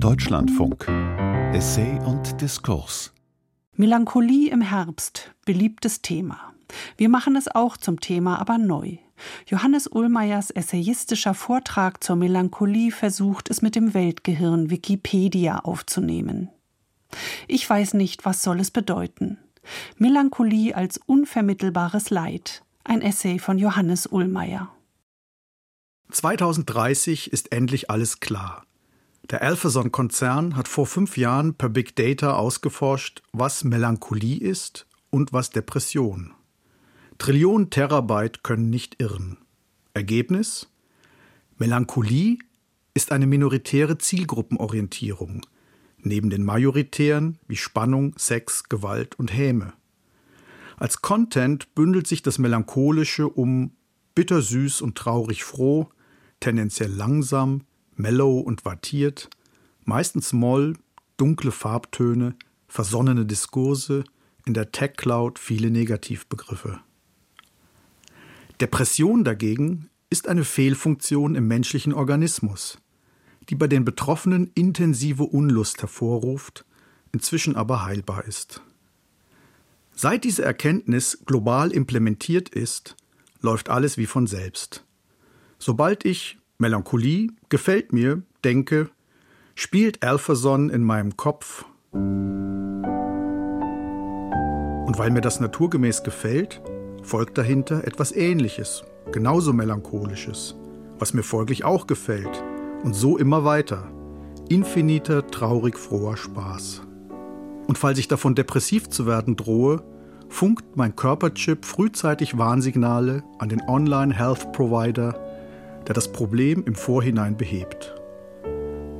Deutschlandfunk Essay und Diskurs Melancholie im Herbst, beliebtes Thema. Wir machen es auch zum Thema, aber neu. Johannes Ullmeyers essayistischer Vortrag zur Melancholie versucht es mit dem Weltgehirn Wikipedia aufzunehmen. Ich weiß nicht, was soll es bedeuten. Melancholie als unvermittelbares Leid. Ein Essay von Johannes Ullmeyer. 2030 ist endlich alles klar. Der Alphason-Konzern hat vor fünf Jahren per Big Data ausgeforscht, was Melancholie ist und was Depression. Trillionen Terabyte können nicht irren. Ergebnis? Melancholie ist eine minoritäre Zielgruppenorientierung, neben den majoritären wie Spannung, Sex, Gewalt und Häme. Als Content bündelt sich das Melancholische um bittersüß und traurig froh, tendenziell langsam, mellow und wattiert, meistens Moll, dunkle Farbtöne, versonnene Diskurse, in der Tech-Cloud viele Negativbegriffe. Depression dagegen ist eine Fehlfunktion im menschlichen Organismus, die bei den Betroffenen intensive Unlust hervorruft, inzwischen aber heilbar ist. Seit diese Erkenntnis global implementiert ist, läuft alles wie von selbst. Sobald ich Melancholie gefällt mir, denke, spielt Alphason in meinem Kopf. Und weil mir das naturgemäß gefällt, folgt dahinter etwas Ähnliches, genauso Melancholisches, was mir folglich auch gefällt. Und so immer weiter. Infiniter, traurig froher Spaß. Und falls ich davon depressiv zu werden drohe, funkt mein Körperchip frühzeitig Warnsignale an den Online-Health-Provider der das Problem im Vorhinein behebt.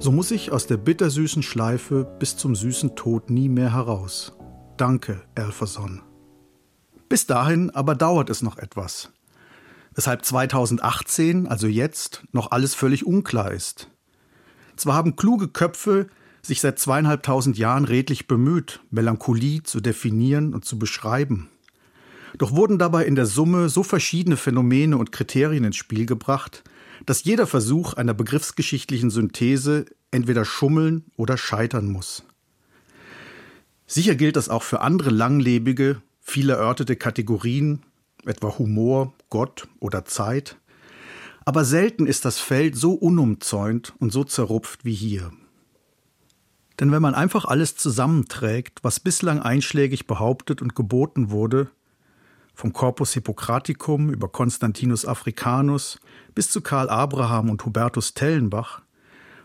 So muss ich aus der bittersüßen Schleife bis zum süßen Tod nie mehr heraus. Danke, Elferson. Bis dahin aber dauert es noch etwas. Weshalb 2018, also jetzt, noch alles völlig unklar ist. Zwar haben kluge Köpfe sich seit zweieinhalbtausend Jahren redlich bemüht, Melancholie zu definieren und zu beschreiben. Doch wurden dabei in der Summe so verschiedene Phänomene und Kriterien ins Spiel gebracht, dass jeder Versuch einer begriffsgeschichtlichen Synthese entweder schummeln oder scheitern muss. Sicher gilt das auch für andere langlebige, viel erörterte Kategorien, etwa Humor, Gott oder Zeit. Aber selten ist das Feld so unumzäunt und so zerrupft wie hier. Denn wenn man einfach alles zusammenträgt, was bislang einschlägig behauptet und geboten wurde, vom Corpus Hippocraticum über Constantinus Africanus bis zu Karl Abraham und Hubertus Tellenbach,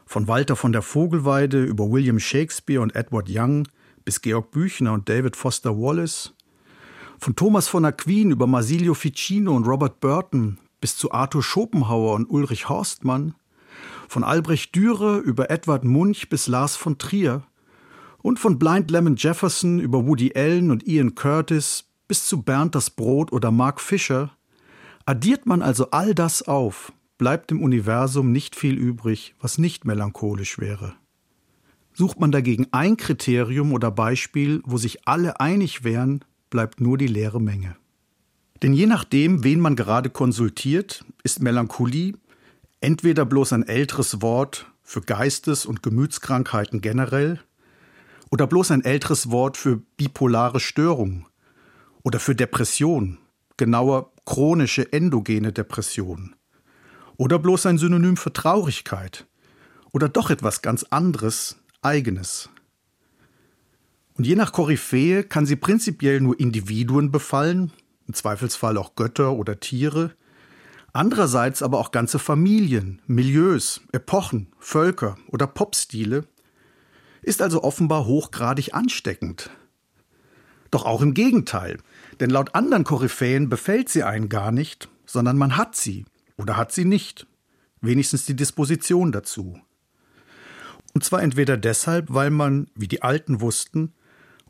von Walter von der Vogelweide über William Shakespeare und Edward Young bis Georg Büchner und David Foster Wallace, von Thomas von Aquin über Marsilio Ficino und Robert Burton bis zu Arthur Schopenhauer und Ulrich Horstmann, von Albrecht Dürer über Edward Munch bis Lars von Trier und von Blind Lemon Jefferson über Woody Allen und Ian Curtis bis zu Bernd das Brot oder Mark Fischer, addiert man also all das auf, bleibt im Universum nicht viel übrig, was nicht melancholisch wäre. Sucht man dagegen ein Kriterium oder Beispiel, wo sich alle einig wären, bleibt nur die leere Menge. Denn je nachdem, wen man gerade konsultiert, ist Melancholie entweder bloß ein älteres Wort für Geistes- und Gemütskrankheiten generell oder bloß ein älteres Wort für bipolare Störungen oder für Depression, genauer chronische endogene Depression. Oder bloß ein Synonym für Traurigkeit. Oder doch etwas ganz anderes, eigenes. Und je nach Koryphäe kann sie prinzipiell nur Individuen befallen, im Zweifelsfall auch Götter oder Tiere, andererseits aber auch ganze Familien, Milieus, Epochen, Völker oder Popstile, ist also offenbar hochgradig ansteckend. Doch auch im Gegenteil, denn laut anderen Koryphäen befällt sie einen gar nicht, sondern man hat sie oder hat sie nicht. Wenigstens die Disposition dazu. Und zwar entweder deshalb, weil man, wie die Alten wussten,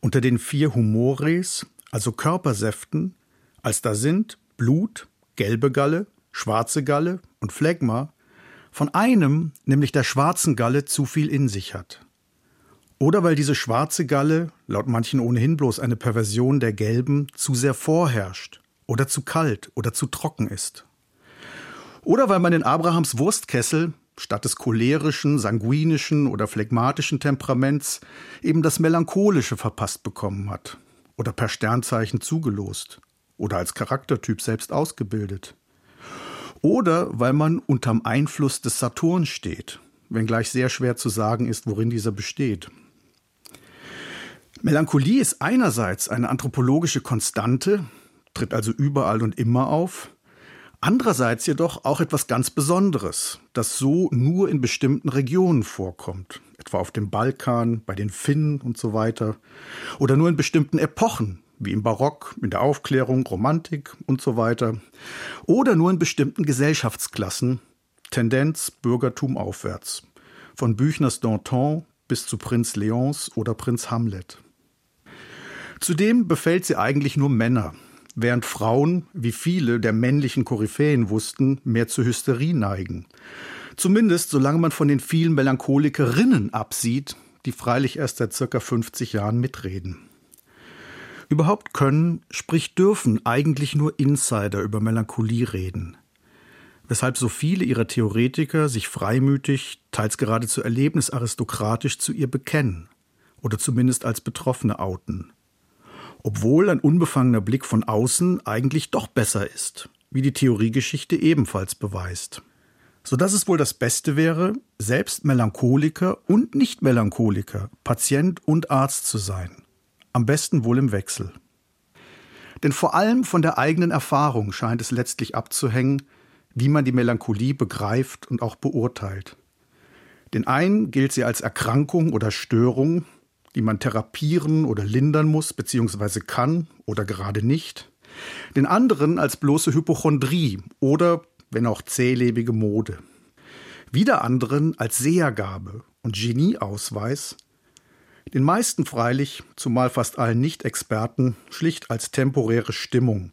unter den vier Humores, also Körpersäften, als da sind Blut, gelbe Galle, schwarze Galle und Phlegma, von einem, nämlich der schwarzen Galle, zu viel in sich hat. Oder weil diese schwarze Galle, laut manchen ohnehin bloß eine Perversion der gelben, zu sehr vorherrscht oder zu kalt oder zu trocken ist. Oder weil man in Abrahams Wurstkessel, statt des cholerischen, sanguinischen oder phlegmatischen Temperaments eben das melancholische verpasst bekommen hat oder per Sternzeichen zugelost oder als Charaktertyp selbst ausgebildet. Oder weil man unterm Einfluss des Saturn steht, wenngleich sehr schwer zu sagen ist, worin dieser besteht. Melancholie ist einerseits eine anthropologische Konstante, tritt also überall und immer auf, andererseits jedoch auch etwas ganz Besonderes, das so nur in bestimmten Regionen vorkommt, etwa auf dem Balkan, bei den Finnen und so weiter, oder nur in bestimmten Epochen, wie im Barock, in der Aufklärung, Romantik und so weiter, oder nur in bestimmten Gesellschaftsklassen, Tendenz Bürgertum aufwärts, von Büchners Danton bis zu Prinz Leons oder Prinz Hamlet. Zudem befällt sie eigentlich nur Männer, während Frauen, wie viele der männlichen Koryphäen wussten, mehr zur Hysterie neigen. Zumindest solange man von den vielen Melancholikerinnen absieht, die freilich erst seit circa 50 Jahren mitreden. Überhaupt können, sprich dürfen eigentlich nur Insider über Melancholie reden. Weshalb so viele ihrer Theoretiker sich freimütig, teils geradezu erlebnisaristokratisch zu ihr bekennen oder zumindest als Betroffene outen. Obwohl ein unbefangener Blick von außen eigentlich doch besser ist, wie die Theoriegeschichte ebenfalls beweist. So dass es wohl das Beste wäre, selbst Melancholiker und Nicht-Melancholiker, Patient und Arzt zu sein am besten wohl im Wechsel. Denn vor allem von der eigenen Erfahrung scheint es letztlich abzuhängen, wie man die Melancholie begreift und auch beurteilt. Den einen gilt sie als Erkrankung oder Störung, die man therapieren oder lindern muss, beziehungsweise kann oder gerade nicht. Den anderen als bloße Hypochondrie oder, wenn auch zählebige Mode. Wieder anderen als Sehergabe und Genieausweis, den meisten freilich, zumal fast allen Nicht-Experten, schlicht als temporäre Stimmung,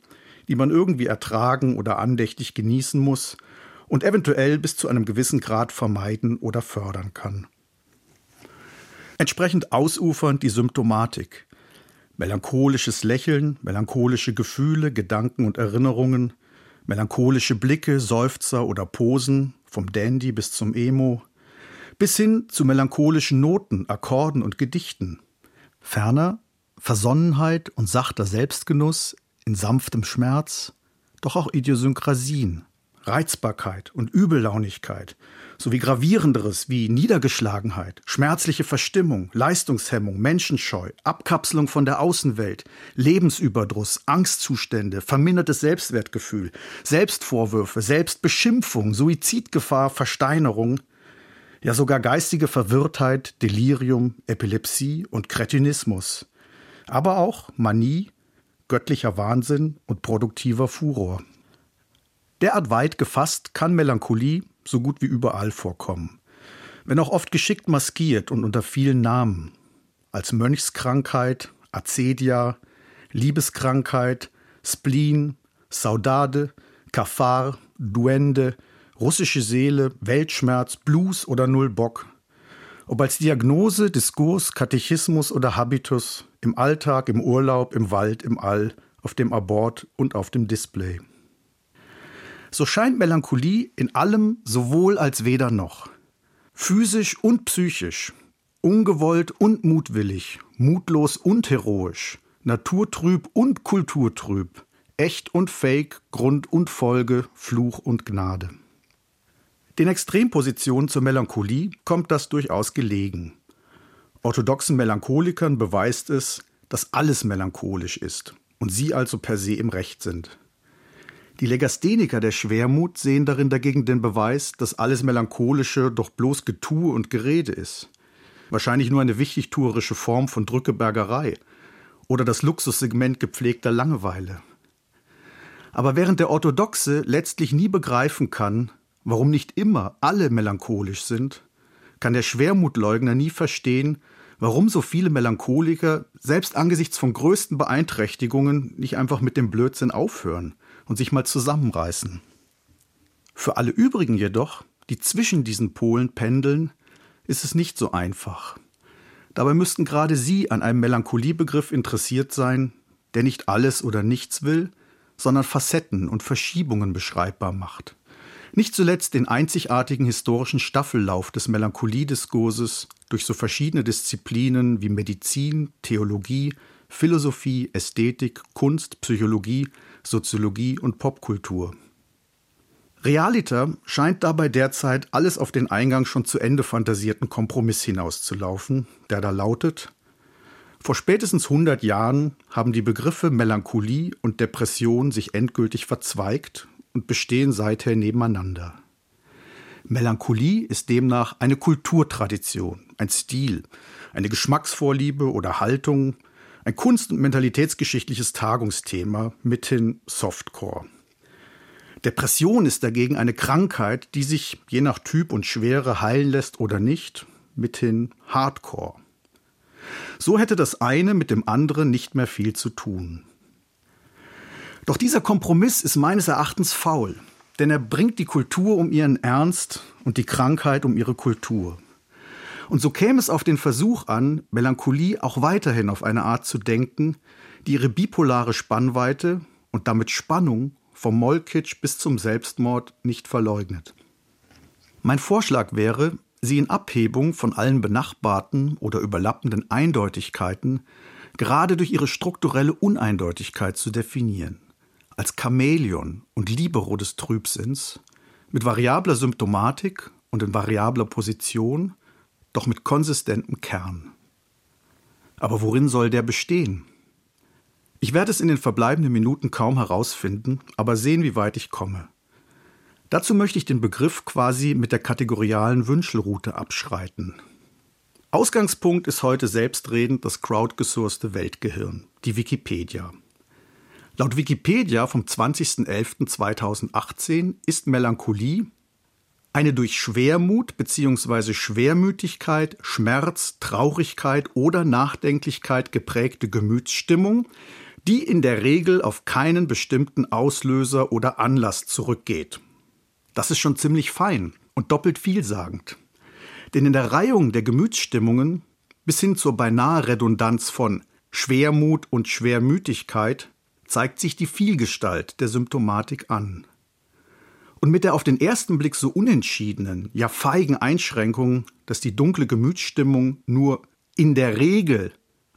die man irgendwie ertragen oder andächtig genießen muss und eventuell bis zu einem gewissen Grad vermeiden oder fördern kann. Entsprechend ausufernd die Symptomatik. Melancholisches Lächeln, melancholische Gefühle, Gedanken und Erinnerungen, melancholische Blicke, Seufzer oder Posen, vom Dandy bis zum Emo, bis hin zu melancholischen Noten, Akkorden und Gedichten. Ferner Versonnenheit und sachter Selbstgenuss in sanftem Schmerz, doch auch Idiosynkrasien, Reizbarkeit und Übellaunigkeit, sowie gravierenderes wie Niedergeschlagenheit, schmerzliche Verstimmung, Leistungshemmung, Menschenscheu, Abkapselung von der Außenwelt, Lebensüberdruss, Angstzustände, vermindertes Selbstwertgefühl, Selbstvorwürfe, Selbstbeschimpfung, Suizidgefahr, Versteinerung, ja sogar geistige Verwirrtheit, Delirium, Epilepsie und Kretinismus, aber auch Manie, göttlicher Wahnsinn und produktiver Furor. Derart weit gefasst kann Melancholie so gut wie überall vorkommen, wenn auch oft geschickt maskiert und unter vielen Namen, als Mönchskrankheit, Acedia, Liebeskrankheit, Spleen, Saudade, Kafar, Duende, russische Seele, Weltschmerz, Blues oder Null Bock. Ob als Diagnose, Diskurs, Katechismus oder Habitus, im Alltag, im Urlaub, im Wald, im All, auf dem Abort und auf dem Display. So scheint Melancholie in allem sowohl als weder noch. Physisch und psychisch, ungewollt und mutwillig, mutlos und heroisch, naturtrüb und kulturtrüb, echt und fake, Grund und Folge, Fluch und Gnade. Den Extrempositionen zur Melancholie kommt das durchaus gelegen. Orthodoxen Melancholikern beweist es, dass alles melancholisch ist und sie also per se im Recht sind. Die Legastheniker der Schwermut sehen darin dagegen den Beweis, dass alles Melancholische doch bloß Getue und Gerede ist. Wahrscheinlich nur eine wichtigtuerische Form von Drückebergerei oder das Luxussegment gepflegter Langeweile. Aber während der Orthodoxe letztlich nie begreifen kann, warum nicht immer alle melancholisch sind, kann der Schwermutleugner nie verstehen, warum so viele Melancholiker selbst angesichts von größten Beeinträchtigungen nicht einfach mit dem Blödsinn aufhören und sich mal zusammenreißen. Für alle übrigen jedoch, die zwischen diesen Polen pendeln, ist es nicht so einfach. Dabei müssten gerade Sie an einem Melancholiebegriff interessiert sein, der nicht alles oder nichts will, sondern Facetten und Verschiebungen beschreibbar macht Nicht zuletzt den einzigartigen historischen Staffellauf des Melancholiediskurses durch so verschiedene Disziplinen wie Medizin, Theologie, Philosophie, Ästhetik, Kunst, Psychologie, Soziologie und Popkultur. Realiter scheint dabei derzeit alles auf den Eingang schon zu Ende fantasierten Kompromiss hinauszulaufen, der da lautet: Vor spätestens 100 Jahren haben die Begriffe Melancholie und Depression sich endgültig verzweigt und bestehen seither nebeneinander. Melancholie ist demnach eine Kulturtradition, ein Stil, eine Geschmacksvorliebe oder Haltung, ein kunst- und mentalitätsgeschichtliches Tagungsthema, mithin Softcore. Depression ist dagegen eine Krankheit, die sich je nach Typ und Schwere heilen lässt oder nicht, mithin Hardcore. So hätte das eine mit dem anderen nicht mehr viel zu tun. Doch dieser Kompromiss ist meines Erachtens faul, denn er bringt die Kultur um ihren Ernst und die Krankheit um ihre Kultur. Und so käme es auf den Versuch an, Melancholie auch weiterhin auf eine Art zu denken, die ihre bipolare Spannweite und damit Spannung vom Mollkitsch bis zum Selbstmord nicht verleugnet. Mein Vorschlag wäre, sie in Abhebung von allen benachbarten oder überlappenden Eindeutigkeiten gerade durch ihre strukturelle Uneindeutigkeit zu definieren. Als Chamäleon und Libero des Trübsinns, mit variabler Symptomatik und in variabler Position doch mit konsistentem Kern. Aber worin soll der bestehen? Ich werde es in den verbleibenden Minuten kaum herausfinden, aber sehen, wie weit ich komme. Dazu möchte ich den Begriff quasi mit der kategorialen Wünschelroute abschreiten. Ausgangspunkt ist heute selbstredend das crowdgesourcete Weltgehirn, die Wikipedia. Laut Wikipedia vom 20.11.2018 ist Melancholie eine durch Schwermut bzw. Schwermütigkeit, Schmerz, Traurigkeit oder Nachdenklichkeit geprägte Gemütsstimmung, die in der Regel auf keinen bestimmten Auslöser oder Anlass zurückgeht. Das ist schon ziemlich fein und doppelt vielsagend. Denn in der Reihung der Gemütsstimmungen bis hin zur beinahe Redundanz von Schwermut und Schwermütigkeit zeigt sich die Vielgestalt der Symptomatik an. Und mit der auf den ersten Blick so unentschiedenen, ja feigen Einschränkung, dass die dunkle Gemütsstimmung nur in der Regel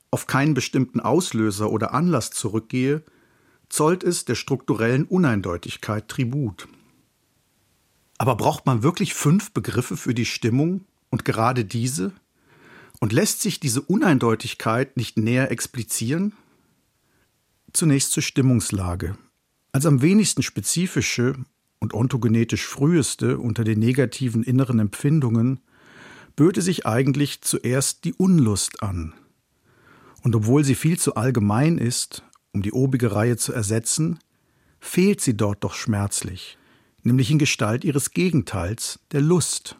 auf keinen bestimmten Auslöser oder Anlass zurückgehe, zollt es der strukturellen Uneindeutigkeit Tribut. Aber braucht man wirklich fünf Begriffe für die Stimmung und gerade diese? Und lässt sich diese Uneindeutigkeit nicht näher explizieren? Zunächst zur Stimmungslage. Als am wenigsten spezifische und ontogenetisch früheste unter den negativen inneren Empfindungen, böte sich eigentlich zuerst die Unlust an. Und obwohl sie viel zu allgemein ist, um die obige Reihe zu ersetzen, fehlt sie dort doch schmerzlich, nämlich in Gestalt ihres Gegenteils, der Lust,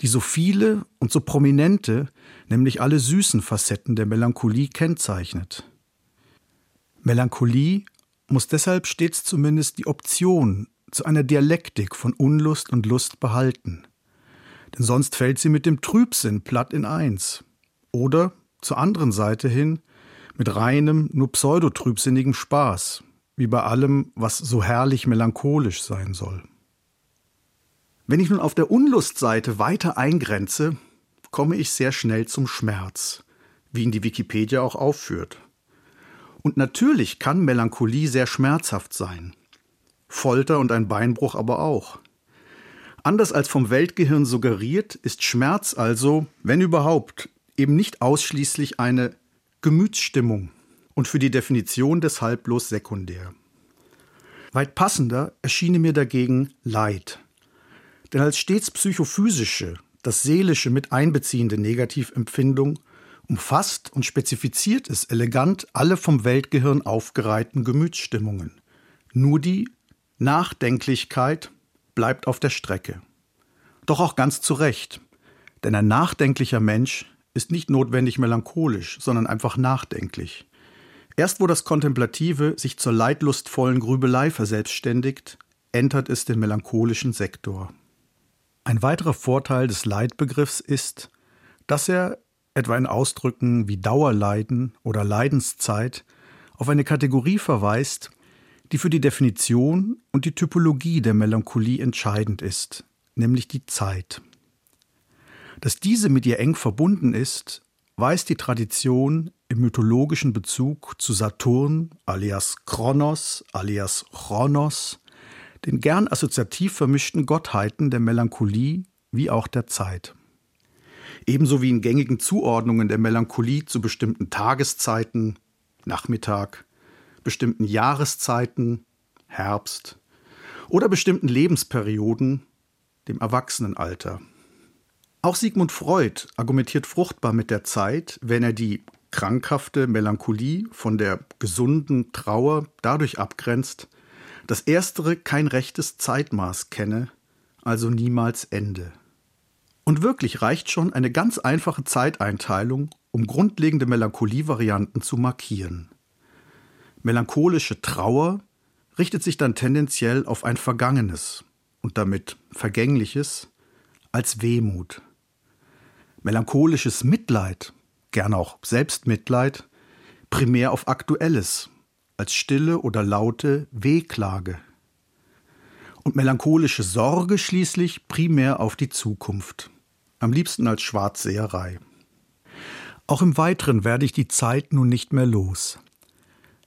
die so viele und so prominente, nämlich alle süßen Facetten der Melancholie kennzeichnet. Melancholie muss deshalb stets zumindest die Option zu einer Dialektik von Unlust und Lust behalten. Denn sonst fällt sie mit dem Trübsinn platt in eins. Oder zur anderen Seite hin mit reinem, nur pseudotrübsinnigem Spaß, wie bei allem, was so herrlich melancholisch sein soll. Wenn ich nun auf der Unlustseite weiter eingrenze, komme ich sehr schnell zum Schmerz, wie ihn die Wikipedia auch aufführt. Und natürlich kann Melancholie sehr schmerzhaft sein. Folter und ein Beinbruch aber auch. Anders als vom Weltgehirn suggeriert, ist Schmerz also, wenn überhaupt, eben nicht ausschließlich eine Gemütsstimmung und für die Definition deshalb bloß sekundär. Weit passender erschiene mir dagegen Leid. Denn als stets psychophysische, das Seelische mit einbeziehende Negativempfindung umfasst und spezifiziert es elegant alle vom Weltgehirn aufgereihten Gemütsstimmungen. Nur die Nachdenklichkeit bleibt auf der Strecke. Doch auch ganz zu Recht, denn ein nachdenklicher Mensch ist nicht notwendig melancholisch, sondern einfach nachdenklich. Erst wo das Kontemplative sich zur leidlustvollen Grübelei verselbstständigt, entert es den melancholischen Sektor. Ein weiterer Vorteil des Leidbegriffs ist, dass er, etwa in Ausdrücken wie Dauerleiden oder Leidenszeit, auf eine Kategorie verweist, die für die Definition und die Typologie der Melancholie entscheidend ist, nämlich die Zeit. Dass diese mit ihr eng verbunden ist, weist die Tradition im mythologischen Bezug zu Saturn alias Kronos alias Chronos, den gern assoziativ vermischten Gottheiten der Melancholie wie auch der Zeit. Ebenso wie in gängigen Zuordnungen der Melancholie zu bestimmten Tageszeiten, Nachmittag, bestimmten Jahreszeiten, Herbst oder bestimmten Lebensperioden, dem Erwachsenenalter. Auch Sigmund Freud argumentiert fruchtbar mit der Zeit, wenn er die krankhafte Melancholie von der gesunden Trauer dadurch abgrenzt, dass erstere kein rechtes Zeitmaß kenne, also niemals Ende. Und wirklich reicht schon eine ganz einfache Zeiteinteilung, um grundlegende Melancholie-Varianten zu markieren. Melancholische Trauer richtet sich dann tendenziell auf ein Vergangenes und damit Vergängliches als Wehmut. Melancholisches Mitleid, gern auch Selbstmitleid, primär auf Aktuelles, als stille oder laute Wehklage. Und melancholische Sorge schließlich primär auf die Zukunft, am liebsten als Schwarzseherei. Auch im Weiteren werde ich die Zeit nun nicht mehr los.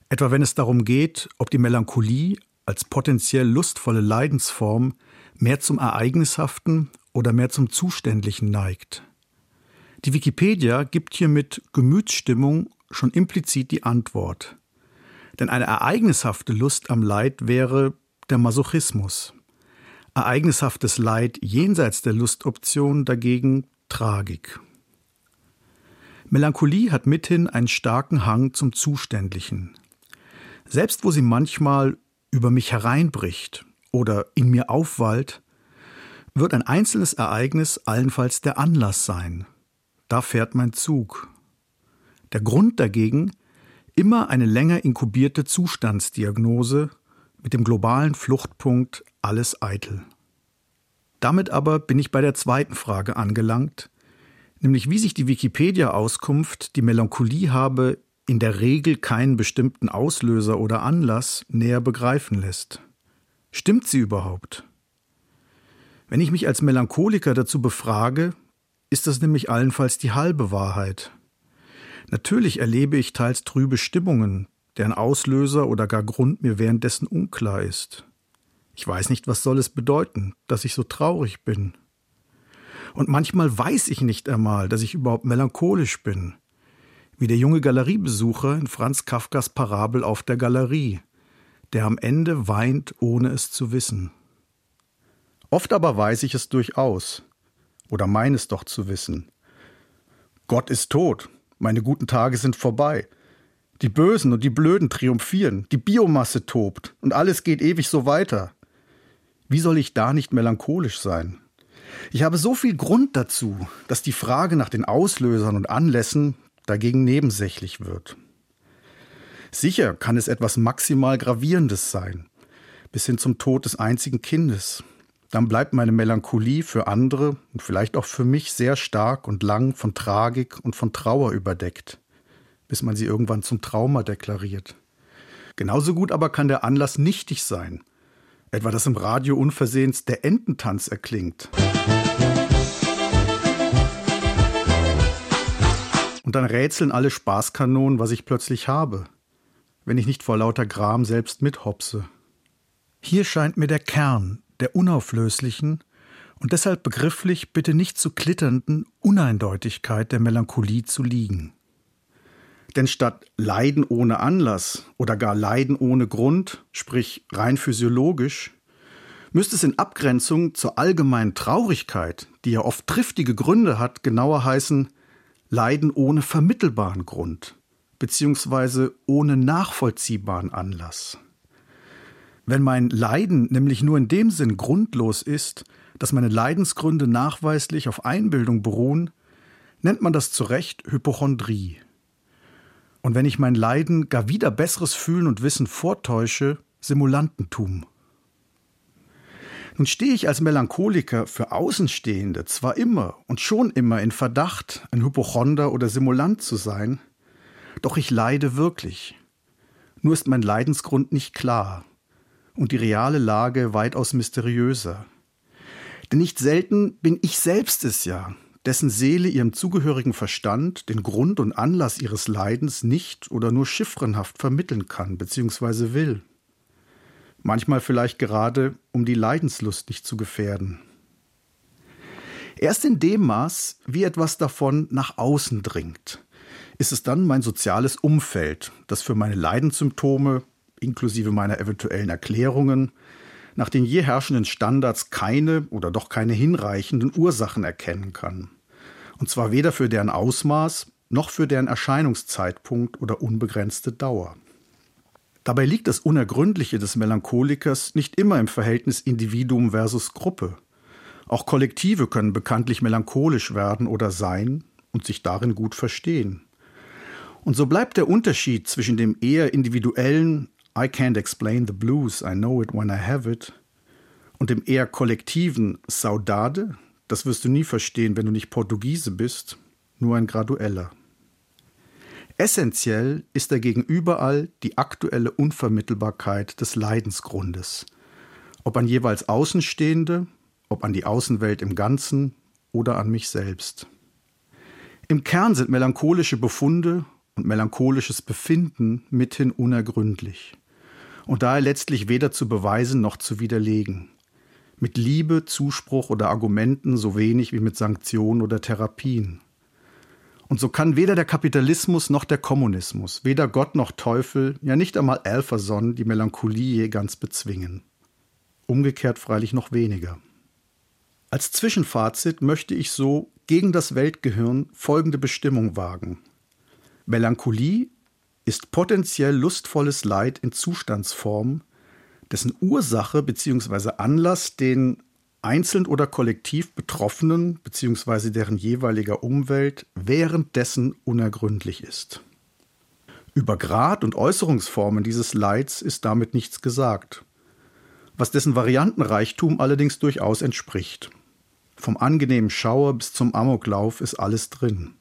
Etwa wenn es darum geht, ob die Melancholie als potenziell lustvolle Leidensform mehr zum Ereignishaften oder mehr zum Zuständlichen neigt. Die Wikipedia gibt hier mit Gemütsstimmung schon implizit die Antwort. Denn eine ereignishafte Lust am Leid wäre der Masochismus. Ereignishaftes Leid jenseits der Lustoption dagegen Tragik. Melancholie hat mithin einen starken Hang zum Zuständlichen. Selbst wo sie manchmal über mich hereinbricht oder in mir aufwallt, wird ein einzelnes Ereignis allenfalls der Anlass sein, da fährt mein Zug. Der Grund dagegen immer eine länger inkubierte Zustandsdiagnose mit dem globalen Fluchtpunkt alles eitel. Damit aber bin ich bei der zweiten Frage angelangt, nämlich wie sich die Wikipedia-Auskunft, die Melancholie habe in der Regel keinen bestimmten Auslöser oder Anlass näher begreifen lässt. Stimmt sie überhaupt? Wenn ich mich als Melancholiker dazu befrage, ist das nämlich allenfalls die halbe Wahrheit. Natürlich erlebe ich teils trübe Stimmungen, deren Auslöser oder gar Grund mir währenddessen unklar ist. Ich weiß nicht, was soll es bedeuten, dass ich so traurig bin. Und manchmal weiß ich nicht einmal, dass ich überhaupt melancholisch bin, wie der junge Galeriebesucher in Franz Kafkas Parabel auf der Galerie, der am Ende weint, ohne es zu wissen. Oft aber weiß ich es durchaus, oder meine es doch zu wissen. Gott ist tot, meine guten Tage sind vorbei. Die Bösen und die Blöden triumphieren, die Biomasse tobt und alles geht ewig so weiter. Wie soll ich da nicht melancholisch sein? Ich habe so viel Grund dazu, dass die Frage nach den Auslösern und Anlässen dagegen nebensächlich wird. Sicher kann es etwas maximal Gravierendes sein, bis hin zum Tod des einzigen Kindes, dann bleibt meine Melancholie für andere und vielleicht auch für mich sehr stark und lang von Tragik und von Trauer überdeckt, bis man sie irgendwann zum Trauma deklariert. Genauso gut aber kann der Anlass nichtig sein, etwa dass im Radio unversehens der Ententanz erklingt. Und dann rätseln alle Spaßkanonen, was ich plötzlich habe, wenn ich nicht vor lauter Gram selbst mithopse. Hier scheint mir der Kern der unauflöslichen und deshalb begrifflich bitte nicht zu klitternden Uneindeutigkeit der Melancholie zu liegen. Denn statt Leiden ohne Anlass oder gar Leiden ohne Grund, sprich rein physiologisch, müsste es in Abgrenzung zur allgemeinen Traurigkeit, die ja oft triftige Gründe hat, genauer heißen Leiden ohne vermittelbaren Grund, beziehungsweise ohne nachvollziehbaren Anlass. Wenn mein Leiden nämlich nur in dem Sinn grundlos ist, dass meine Leidensgründe nachweislich auf Einbildung beruhen, nennt man das zu Recht Hypochondrie. Und wenn ich mein Leiden gar wieder besseres Fühlen und Wissen vortäusche, Simulantentum. Nun stehe ich als Melancholiker für Außenstehende zwar immer und schon immer in Verdacht, ein Hypochonder oder Simulant zu sein, doch ich leide wirklich. Nur ist mein Leidensgrund nicht klar und die reale Lage weitaus mysteriöser. Denn nicht selten bin ich selbst es ja, dessen Seele ihrem zugehörigen Verstand den Grund und Anlass ihres Leidens nicht oder nur chiffrenhaft vermitteln kann bzw. will. Manchmal vielleicht gerade, um die Leidenslust nicht zu gefährden. Erst in dem Maß, wie etwas davon nach außen dringt, ist es dann mein soziales Umfeld, das für meine Leidenssymptome, inklusive meiner eventuellen Erklärungen, nach den je herrschenden Standards keine oder doch keine hinreichenden Ursachen erkennen kann. Und zwar weder für deren Ausmaß noch für deren Erscheinungszeitpunkt oder unbegrenzte Dauer. Dabei liegt das Unergründliche des Melancholikers nicht immer im Verhältnis Individuum versus Gruppe. Auch Kollektive können bekanntlich melancholisch werden oder sein und sich darin gut verstehen. Und so bleibt der Unterschied zwischen dem eher individuellen I can't explain the blues, I know it when I have it. Und dem eher kollektiven Saudade, das wirst du nie verstehen, wenn du nicht Portugiese bist, nur ein gradueller. Essentiell ist dagegen überall die aktuelle Unvermittelbarkeit des Leidensgrundes. Ob an jeweils Außenstehende, ob an die Außenwelt im Ganzen oder an mich selbst. Im Kern sind melancholische Befunde und melancholisches Befinden mithin unergründlich und daher letztlich weder zu beweisen noch zu widerlegen. Mit Liebe, Zuspruch oder Argumenten so wenig wie mit Sanktionen oder Therapien. Und so kann weder der Kapitalismus noch der Kommunismus, weder Gott noch Teufel, ja nicht einmal Alphason die Melancholie je ganz bezwingen. Umgekehrt freilich noch weniger. Als Zwischenfazit möchte ich so gegen das Weltgehirn folgende Bestimmung wagen. Melancholie ist potenziell lustvolles Leid in Zustandsform, dessen Ursache bzw. Anlass den einzeln oder kollektiv Betroffenen bzw. deren jeweiliger Umwelt währenddessen unergründlich ist. Über Grad und Äußerungsformen dieses Leids ist damit nichts gesagt, was dessen Variantenreichtum allerdings durchaus entspricht. Vom angenehmen Schauer bis zum Amoklauf ist alles drin.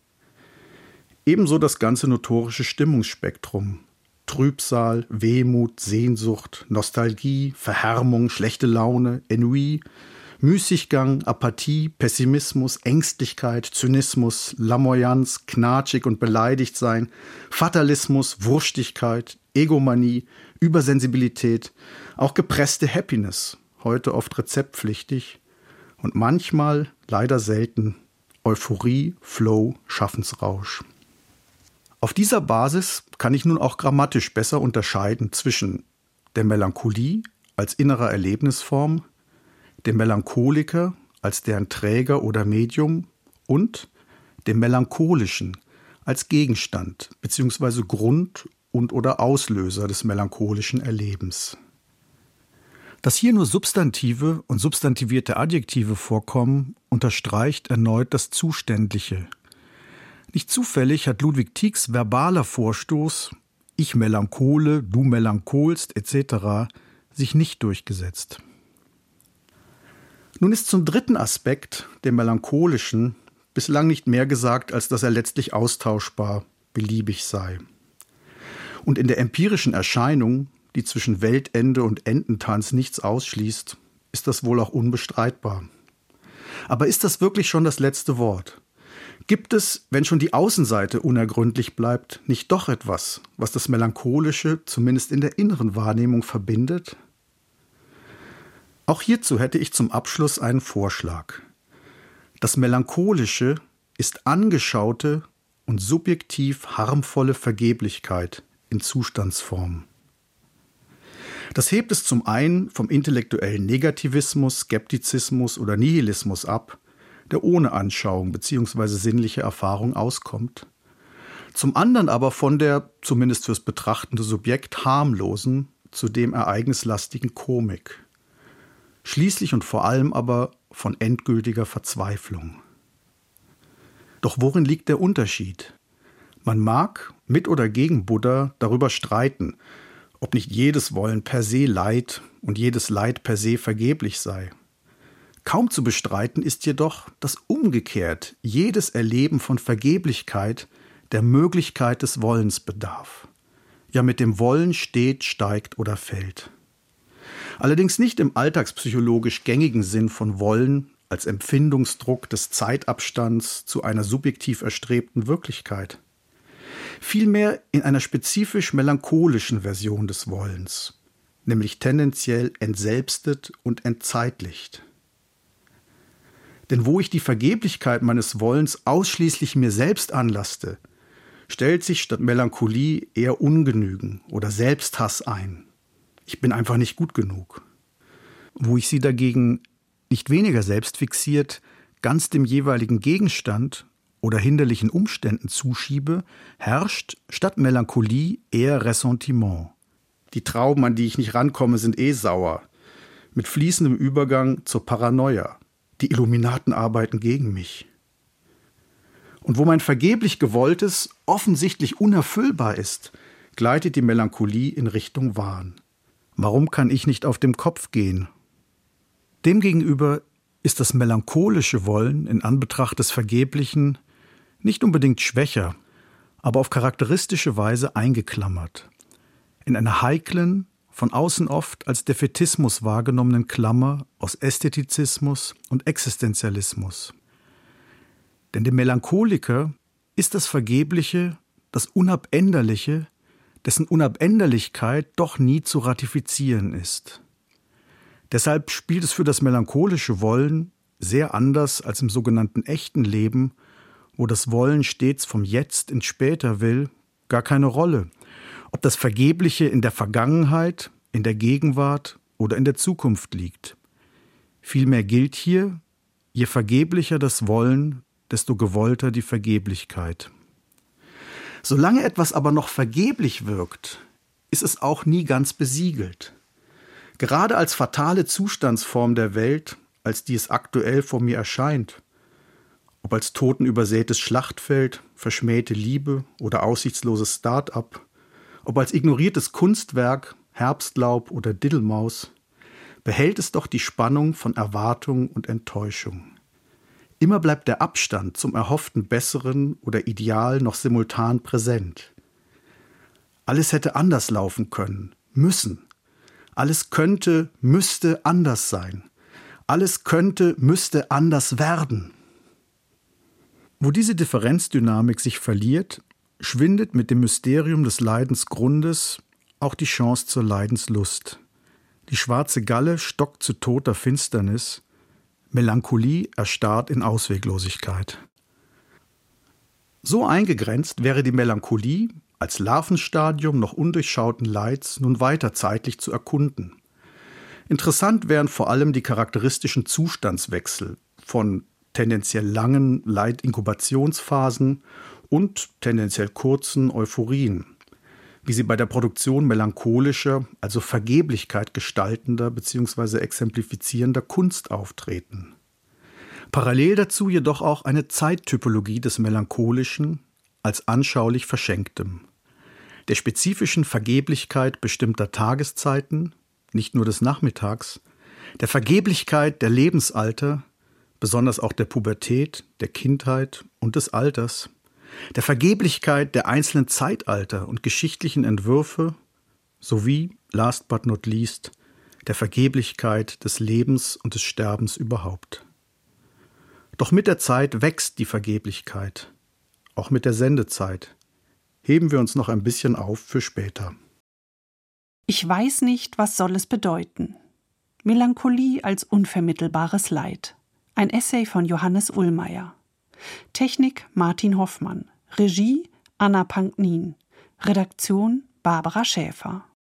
Ebenso das ganze notorische Stimmungsspektrum. Trübsal, Wehmut, Sehnsucht, Nostalgie, Verhärmung, schlechte Laune, Ennui, Müßiggang, Apathie, Pessimismus, Ängstlichkeit, Zynismus, Lamoyanz, knatschig und beleidigt sein, Fatalismus, Wurstigkeit, Egomanie, Übersensibilität, auch gepresste Happiness, heute oft rezeptpflichtig und manchmal, leider selten, Euphorie, Flow, Schaffensrausch. Auf dieser Basis kann ich nun auch grammatisch besser unterscheiden zwischen der Melancholie als innerer Erlebnisform, dem Melancholiker als deren Träger oder Medium und dem Melancholischen als Gegenstand bzw. Grund und oder Auslöser des melancholischen Erlebens. Dass hier nur Substantive und substantivierte Adjektive vorkommen, unterstreicht erneut das Zuständliche nicht zufällig hat Ludwig Tiegs verbaler Vorstoß Ich melanchole, du melancholst etc. sich nicht durchgesetzt. Nun ist zum dritten Aspekt, dem melancholischen, bislang nicht mehr gesagt, als dass er letztlich austauschbar, beliebig sei. Und in der empirischen Erscheinung, die zwischen Weltende und Ententanz nichts ausschließt, ist das wohl auch unbestreitbar. Aber ist das wirklich schon das letzte Wort? Gibt es, wenn schon die Außenseite unergründlich bleibt, nicht doch etwas, was das Melancholische zumindest in der inneren Wahrnehmung verbindet? Auch hierzu hätte ich zum Abschluss einen Vorschlag. Das Melancholische ist angeschaute und subjektiv harmvolle Vergeblichkeit in Zustandsform. Das hebt es zum einen vom intellektuellen Negativismus, Skeptizismus oder Nihilismus ab der ohne Anschauung bzw. sinnliche Erfahrung auskommt. Zum anderen aber von der, zumindest fürs betrachtende Subjekt, harmlosen, zudem ereignislastigen Komik. Schließlich und vor allem aber von endgültiger Verzweiflung. Doch worin liegt der Unterschied? Man mag mit oder gegen Buddha darüber streiten, ob nicht jedes Wollen per se Leid und jedes Leid per se vergeblich sei. Kaum zu bestreiten ist jedoch, dass umgekehrt jedes Erleben von Vergeblichkeit der Möglichkeit des Wollens bedarf. Ja mit dem Wollen steht, steigt oder fällt. Allerdings nicht im alltagspsychologisch gängigen Sinn von Wollen als Empfindungsdruck des Zeitabstands zu einer subjektiv erstrebten Wirklichkeit. Vielmehr in einer spezifisch melancholischen Version des Wollens, nämlich tendenziell entselbstet und entzeitlicht. Denn wo ich die Vergeblichkeit meines Wollens ausschließlich mir selbst anlaste, stellt sich statt Melancholie eher Ungenügen oder Selbsthass ein. Ich bin einfach nicht gut genug. Wo ich sie dagegen nicht weniger selbstfixiert ganz dem jeweiligen Gegenstand oder hinderlichen Umständen zuschiebe, herrscht statt Melancholie eher Ressentiment. Die Trauben, an die ich nicht rankomme, sind eh sauer. Mit fließendem Übergang zur Paranoia. Die Illuminaten arbeiten gegen mich. Und wo mein vergeblich Gewolltes offensichtlich unerfüllbar ist, gleitet die Melancholie in Richtung Wahn. Warum kann ich nicht auf dem Kopf gehen? Demgegenüber ist das melancholische Wollen in Anbetracht des Vergeblichen nicht unbedingt schwächer, aber auf charakteristische Weise eingeklammert. In einer heiklen, von außen oft als Defetismus wahrgenommenen Klammer aus Ästhetizismus und Existenzialismus. Denn dem Melancholiker ist das Vergebliche, das Unabänderliche, dessen Unabänderlichkeit doch nie zu ratifizieren ist. Deshalb spielt es für das melancholische Wollen sehr anders als im sogenannten echten Leben, wo das Wollen stets vom Jetzt ins Später will, gar keine Rolle, ob das Vergebliche in der Vergangenheit, in der Gegenwart oder in der Zukunft liegt. Vielmehr gilt hier, je vergeblicher das Wollen, desto gewollter die Vergeblichkeit. Solange etwas aber noch vergeblich wirkt, ist es auch nie ganz besiegelt. Gerade als fatale Zustandsform der Welt, als die es aktuell vor mir erscheint, ob als totenübersätes Schlachtfeld, verschmähte Liebe oder aussichtsloses Start-up, ob als ignoriertes Kunstwerk, Herbstlaub oder Diddelmaus, behält es doch die Spannung von Erwartung und Enttäuschung. Immer bleibt der Abstand zum erhofften Besseren oder Ideal noch simultan präsent. Alles hätte anders laufen können, müssen. Alles könnte, müsste anders sein. Alles könnte, müsste anders werden. Wo diese Differenzdynamik sich verliert, schwindet mit dem Mysterium des Leidensgrundes auch die Chance zur Leidenslust. Die schwarze Galle stockt zu toter Finsternis, Melancholie erstarrt in Ausweglosigkeit. So eingegrenzt wäre die Melancholie als Larvenstadium noch undurchschauten Leids nun weiter zeitlich zu erkunden. Interessant wären vor allem die charakteristischen Zustandswechsel von tendenziell langen Leidinkubationsphasen und tendenziell kurzen Euphorien, wie sie bei der Produktion melancholischer, also Vergeblichkeit gestaltender bzw. exemplifizierender Kunst auftreten. Parallel dazu jedoch auch eine Zeittypologie des Melancholischen als anschaulich Verschenktem, der spezifischen Vergeblichkeit bestimmter Tageszeiten, nicht nur des Nachmittags, der Vergeblichkeit der Lebensalter, besonders auch der Pubertät, der Kindheit und des Alters, der Vergeblichkeit der einzelnen Zeitalter und geschichtlichen Entwürfe sowie, last but not least, der Vergeblichkeit des Lebens und des Sterbens überhaupt. Doch mit der Zeit wächst die Vergeblichkeit, auch mit der Sendezeit. Heben wir uns noch ein bisschen auf für später. Ich weiß nicht, was soll es bedeuten. Melancholie als unvermittelbares Leid. Ein Essay von Johannes Ullmeier. Technik Martin Hoffmann. Regie Anna Panknin. Redaktion Barbara Schäfer.